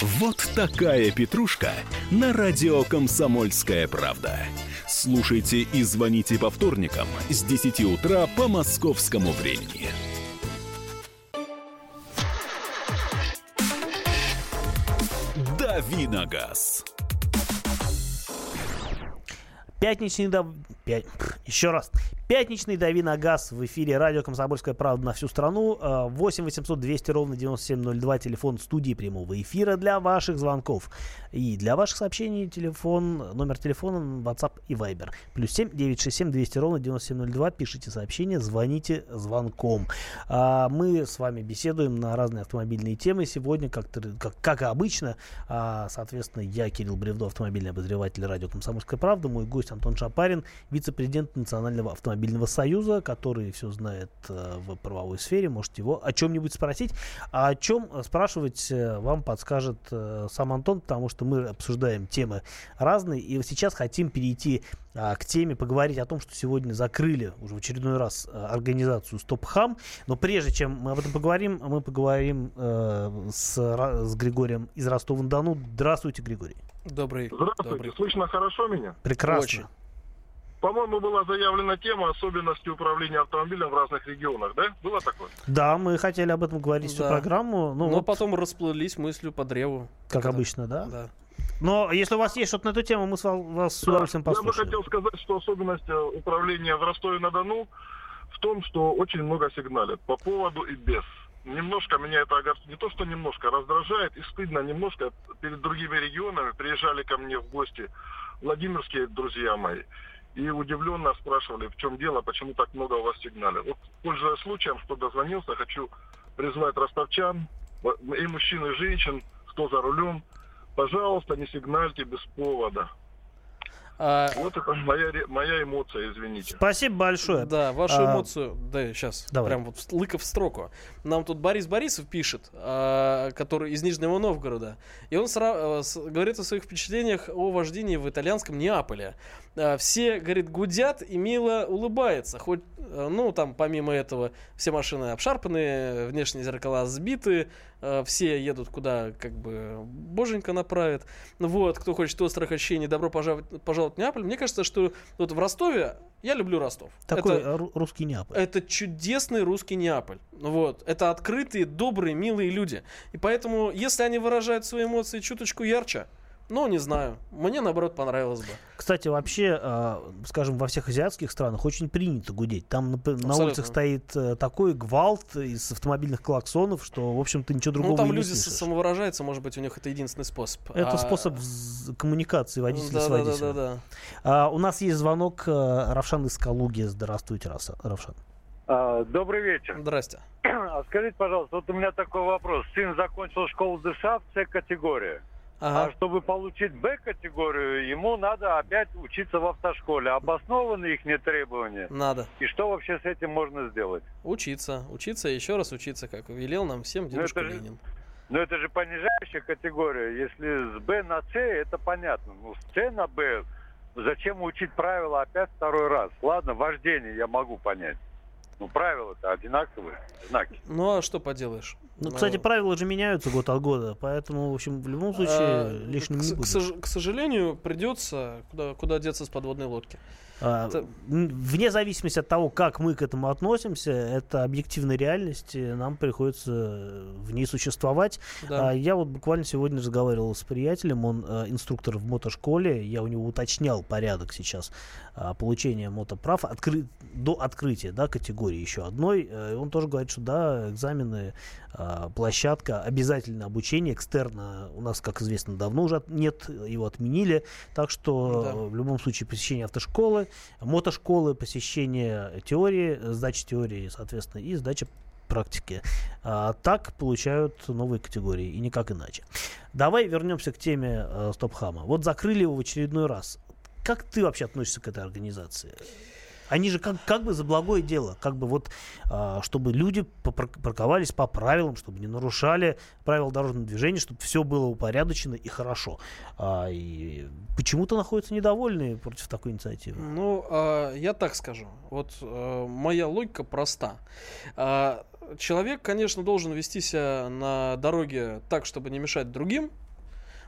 Speaker 11: Вот такая петрушка на радио «Комсомольская правда». Слушайте и звоните по вторникам с 10 утра по московскому времени. Давиногаз.
Speaker 2: Пятничный дав... Пя- Еще раз. Пятничный дави на газ в эфире радио «Комсомольская правда» на всю страну. Э, 8 800 200 ровно 9702. Телефон студии прямого эфира для ваших звонков. И для ваших сообщений телефон, номер телефона, WhatsApp и Viber. Плюс 7 967 200 ровно 9702. Пишите сообщение, звоните звонком. А, Мы с вами беседуем на разные автомобильные темы. Сегодня, как, как, как обычно, а, соответственно, я, Кирилл Бревдо, автомобильный обозреватель радио «Комсомольская правда». Мой гость Антон Шапарин, вице-президент Национального автомобильного союза, который все знает э, в правовой сфере. Можете его о чем-нибудь спросить. А о чем э, спрашивать э, вам подскажет э, сам Антон, потому что мы обсуждаем темы разные. И сейчас хотим перейти а, к теме, поговорить о том, что сегодня закрыли уже в очередной раз э, организацию Стоп Хам. Но прежде чем мы об этом поговорим, мы поговорим э, с, с Григорием из Ростова-на-Дону. Здравствуйте, Григорий.
Speaker 3: Добрый.
Speaker 12: Здравствуйте,
Speaker 3: добрый.
Speaker 12: слышно хорошо меня?
Speaker 2: Прекрасно.
Speaker 3: Очень.
Speaker 12: По-моему, была заявлена тема особенности управления автомобилем в разных регионах, да? Было такое?
Speaker 2: Да, мы хотели об этом говорить всю
Speaker 3: Да.
Speaker 2: программу. Ну,
Speaker 3: Но
Speaker 2: вот,
Speaker 3: потом расплылись мыслью по древу.
Speaker 2: как
Speaker 3: Это-
Speaker 2: обычно, да?
Speaker 3: Да.
Speaker 2: Но если у вас есть что-то на эту тему, мы с ва- вас с удовольствием
Speaker 12: Я бы
Speaker 2: послушаем.
Speaker 12: хотел сказать, что особенность э, управления в Ростове-на-Дону в том, что очень много сигналят по поводу и без. Немножко меня это огорчает, не то что немножко, раздражает и стыдно немножко перед другими регионами. Приезжали ко мне в гости владимирские друзья мои и удивленно спрашивали, в чем дело, почему так много у вас сигналят. Вот, пользуясь случаем, что дозвонился, хочу призвать ростовчан, и мужчин, и женщин, кто за рулем, пожалуйста, не сигнальте без повода.
Speaker 3: А,
Speaker 12: Вот это моя, моя эмоция, извините.
Speaker 2: Спасибо большое.
Speaker 3: Да, вашу
Speaker 2: А,
Speaker 3: эмоцию, да, сейчас,
Speaker 2: давай.
Speaker 3: прям вот лыка в строку. Нам тут Борис Борисов пишет, а, который из Нижнего Новгорода, и он сра- э, с- говорит о своих впечатлениях о вождении в итальянском Неаполе. А, Все, говорит, гудят и мило улыбается, хоть, э, ну, там, помимо этого, все машины обшарпанные, внешние зеркала сбиты, э, все едут куда, как бы, боженька направит. Вот, кто хочет острых ощущений, добро пожаловать, пожаловать в Неаполь. Мне кажется, что вот в Ростове, я люблю Ростов.
Speaker 2: Такой
Speaker 3: Это-
Speaker 2: ру- русский Неаполь.
Speaker 3: это чудесный русский Неаполь. Вот. Это открытые, добрые, милые люди. И поэтому, если они выражают свои эмоции чуточку ярче, ну, не знаю. Мне, наоборот, понравилось бы.
Speaker 2: Кстати, вообще, э, скажем, во всех азиатских странах очень принято гудеть. Там на, на
Speaker 3: Абсолютно.
Speaker 2: улицах стоит э, такой гвалт из автомобильных клаксонов, что, в общем-то, ничего другого
Speaker 3: ну, там
Speaker 2: не
Speaker 3: люди с-
Speaker 2: слышишь.
Speaker 3: самовыражаются, может быть, у них это единственный способ.
Speaker 2: Это
Speaker 3: А-
Speaker 2: способ коммуникации водителя с
Speaker 3: Да, да, да,
Speaker 2: водителем.
Speaker 3: да, да.
Speaker 2: А, у нас есть звонок э, Равшан из Калуги. Здравствуйте, Раса- Равшан.
Speaker 13: А, Добрый вечер.
Speaker 3: Здрасте.
Speaker 13: А Скажите, пожалуйста, вот у меня такой вопрос. Сын закончил школу ДША в С-категории. А чтобы получить Б-категорию, ему надо опять учиться в автошколе. Обоснованы их требования?
Speaker 3: Надо.
Speaker 13: И что вообще с этим можно сделать?
Speaker 3: Учиться, учиться и еще раз учиться, как велел нам всем дедушка
Speaker 13: это же-
Speaker 3: Ленин.
Speaker 13: Ну это же понижающая категория. Если с Б на С, это понятно. Ну с С на Б зачем учить правила опять второй раз? Ладно, вождение я могу понять. Ну правила-то одинаковые, знаки.
Speaker 3: Ну, а что поделаешь?
Speaker 2: Ну, кстати, правила же меняются год от года, поэтому, в общем, в любом случае
Speaker 3: А,
Speaker 2: лишним
Speaker 3: к,
Speaker 2: не
Speaker 3: к
Speaker 2: будет.
Speaker 3: сож- к сожалению, придется куда, куда деться с подводной лодки.
Speaker 2: А,
Speaker 3: Это-
Speaker 2: Вне зависимости от того, как мы к этому относимся, это объективная реальность, и нам приходится в ней существовать.
Speaker 3: Да.
Speaker 2: А, Я вот буквально сегодня разговаривал с приятелем, он э, инструктор в мотошколе, я у него уточнял порядок сейчас а, получения мотоправ откры- до открытия да, категории еще одной. Э, и Он тоже говорит, что да, экзамены, а, площадка, обязательное обучение экстерно у нас, как известно, давно уже нет, его отменили, так что
Speaker 3: Да.
Speaker 2: э, в любом случае посещение автошколы, мотошколы, посещение теории, э, сдача теории, соответственно, и сдача практике. А так получают новые категории, и никак иначе. Давай вернемся к теме э, Стопхама. Вот закрыли его в очередной раз. Как ты вообще относишься к этой организации? Они же как, как бы за благое дело, как бы вот, а, чтобы люди парковались по правилам, чтобы не нарушали правила дорожного движения, чтобы все было упорядочено и хорошо. А, и почему-то находятся недовольные против такой инициативы.
Speaker 3: Ну, а, я так скажу. Вот а, моя логика проста. Человек, конечно, должен вести себя на дороге так, чтобы не мешать другим,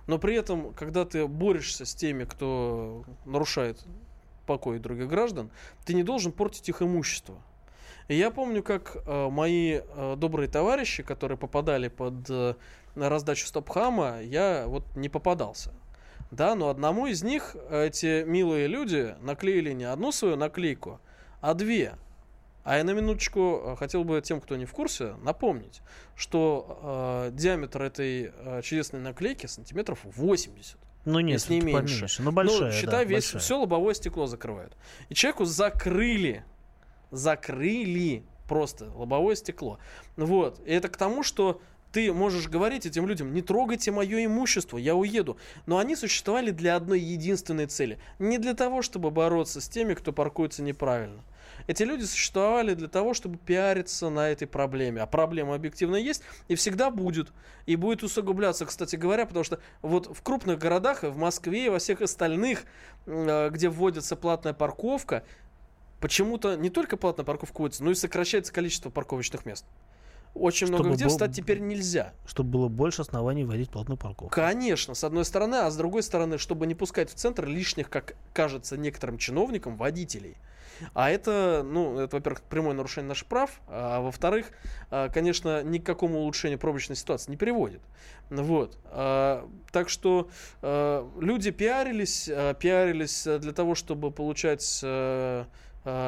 Speaker 3: но при этом, когда ты борешься с теми, кто нарушает покой других граждан, ты не должен портить их имущество. И я помню, как э, мои э, добрые товарищи, которые попадали под э, раздачу стопхама, я вот не попадался. Да, но одному из них эти милые люди наклеили не одну свою наклейку, а две. А я на минуточку э, хотел бы тем, кто не в курсе, напомнить, что э, диаметр этой э, чудесной наклейки сантиметров 80.
Speaker 2: Ну нет,
Speaker 3: если не меньше.
Speaker 2: поменьше. Ну, большая,
Speaker 3: считай,
Speaker 2: да,
Speaker 3: весь,
Speaker 2: большая.
Speaker 3: все лобовое стекло закрывают. И человеку закрыли, закрыли просто лобовое стекло. Вот. И это к тому, что ты можешь говорить этим людям, не трогайте мое имущество, я уеду. Но они существовали для одной единственной цели. Не для того, чтобы бороться с теми, кто паркуется неправильно. Эти люди существовали для того, чтобы пиариться на этой проблеме. А проблема объективно есть и всегда будет. И будет усугубляться, кстати говоря, потому что вот в крупных городах, в Москве и во всех остальных, э, где вводится платная парковка, почему-то не только платная парковка вводится, но и сокращается количество парковочных мест. Очень много
Speaker 2: Чтобы
Speaker 3: где
Speaker 2: был-
Speaker 3: встать теперь нельзя.
Speaker 2: Чтобы было больше оснований вводить платную парковку.
Speaker 3: Конечно, с одной стороны, а с другой стороны, чтобы не пускать в центр лишних, как кажется некоторым чиновникам, водителей. А это, ну, это, во-первых, прямое нарушение наших прав, а во-вторых, а, конечно, ни к какому улучшению пробочной ситуации не приводит. Вот. А, Так что а, люди пиарились, пиарились для того, чтобы получать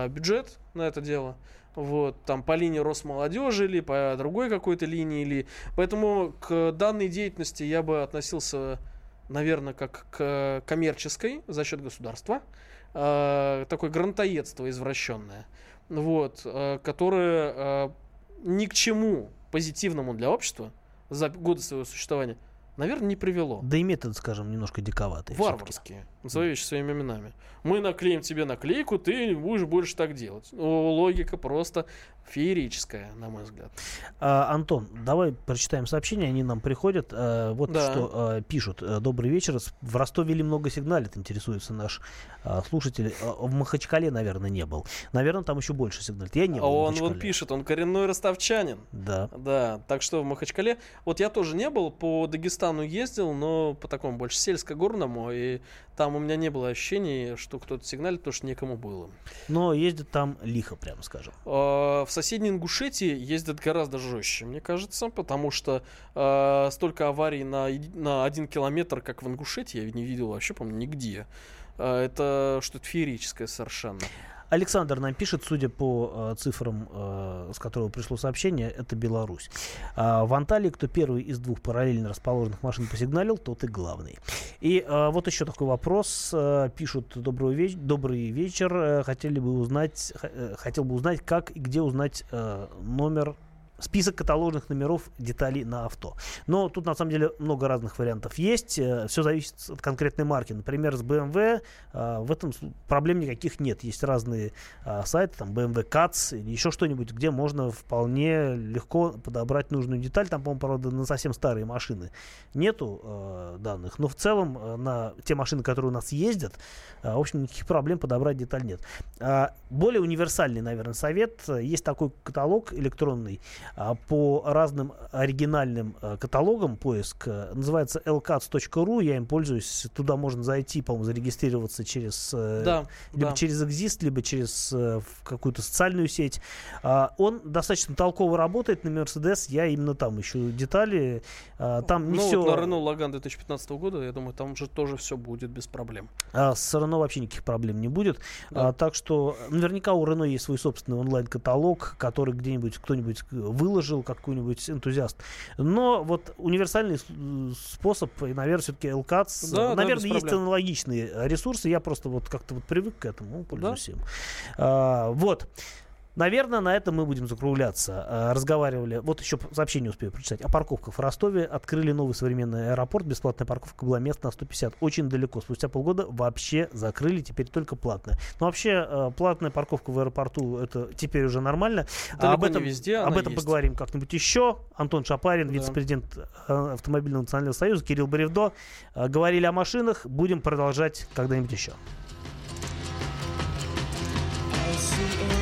Speaker 3: бюджет на это дело. Вот, там по линии Росмолодежи или по другой какой-то линии. Или... Поэтому к данной деятельности я бы относился, наверное, как к коммерческой за счет государства. Э, такое грантоедство извращенное. Вот, э, которое э, ни к чему позитивному для общества за годы своего существования, наверное, не привело.
Speaker 2: Да и метод, скажем, немножко диковатый.
Speaker 3: Варварские. Назови вещи своими именами. Мы наклеим тебе наклейку, ты будешь больше так делать. Логика просто феерическая, на мой взгляд.
Speaker 2: А, Антон, давай прочитаем сообщения, они нам приходят. А, вот
Speaker 3: Да.
Speaker 2: что а, пишут. А, Добрый вечер. В Ростове ли много сигналит, интересуется наш а, слушатель. А, В Махачкале, наверное, не был. Наверное, там еще больше сигналит. Я не
Speaker 3: А
Speaker 2: был в
Speaker 3: он вот пишет, он коренной ростовчанин.
Speaker 2: Да.
Speaker 3: Да, так что в Махачкале, вот я тоже не был, по Дагестану ездил, но по такому больше сельско-горному, и там у меня не было ощущений, что кто-то сигналит, потому что некому было.
Speaker 2: Но ездит там лихо, прямо скажем.
Speaker 3: А, В соседней Ингушетии ездят гораздо жестче, мне кажется, потому что а, столько аварий на, на один километр, как в Ингушетии, я не видел вообще, по-моему, нигде. А, Это что-то феерическое совершенно.
Speaker 2: Александр нам пишет, судя по э, цифрам, э, с которого пришло сообщение, это Беларусь. А в Анталии, кто первый из двух параллельно расположенных машин посигналил, тот и главный. И э, вот еще такой вопрос. Э, пишут, добрый, веч- добрый вечер. Э, хотели бы узнать, э, хотел бы узнать, как и где узнать э, номер список каталожных номеров деталей на авто. Но тут на самом деле много разных вариантов есть. Все зависит от конкретной марки. Например, с BMW э, в этом проблем никаких нет. Есть разные а, сайты, там BMW Cats или еще что-нибудь, где можно вполне легко подобрать нужную деталь. Там, по-моему, правда, на совсем старые машины нету э, данных. Но в целом э, на те машины, которые у нас ездят, э, в общем, никаких проблем подобрать деталь нет. А, более универсальный, наверное, совет. Есть такой каталог электронный по разным оригинальным э, каталогам поиск. э, Называется lcats.ru. Я им пользуюсь. Туда можно зайти, по-моему, зарегистрироваться через э,
Speaker 3: Да,
Speaker 2: либо
Speaker 3: да.
Speaker 2: через Exist, либо через э, какую-то социальную сеть. А, он достаточно толково работает на Mercedes. Я именно там ищу детали. А, там не
Speaker 3: ну,
Speaker 2: все.
Speaker 3: вот на Renault Logan 2015 года, я думаю, там же тоже все будет без проблем.
Speaker 2: А с Renault вообще никаких проблем не будет.
Speaker 3: Да.
Speaker 2: А, так что наверняка у Renault есть свой собственный онлайн-каталог, который где-нибудь кто-нибудь выложил, какой-нибудь энтузиаст. Но вот универсальный с- способ, и, наверное, все-таки LCATS.
Speaker 3: Да, да,
Speaker 2: наверное,
Speaker 3: без
Speaker 2: есть
Speaker 3: проблем.
Speaker 2: аналогичные ресурсы. Я просто вот как-то вот привык к этому, пользуюсь им. А, вот. Наверное, на этом мы будем закругляться. А, Разговаривали, вот еще сообщение успею прочитать. О парковках в Ростове открыли новый современный аэропорт. Бесплатная парковка была мест на 150. Очень далеко. Спустя полгода вообще закрыли, теперь только платная. Но вообще э, платная парковка в аэропорту это теперь уже нормально. А
Speaker 3: Далеко
Speaker 2: об
Speaker 3: не
Speaker 2: этом,
Speaker 3: везде
Speaker 2: об этом
Speaker 3: есть.
Speaker 2: поговорим как-нибудь еще. Антон Шапарин,
Speaker 3: Да.
Speaker 2: вице-президент э, Автомобильного национального союза, Кирилл Бревдо. Э, Говорили о машинах. Будем продолжать когда-нибудь еще.
Speaker 14: I see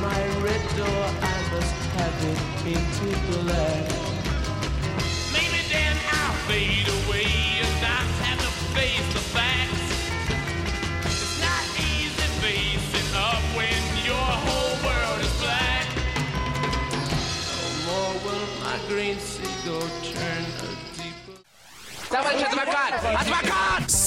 Speaker 14: my red door, I must have it into black. Maybe then I'll fade away and have to face the facts. It's not easy facing up when your whole world is black. No more will my green seagull turn a deeper.
Speaker 15: My card! That's my card!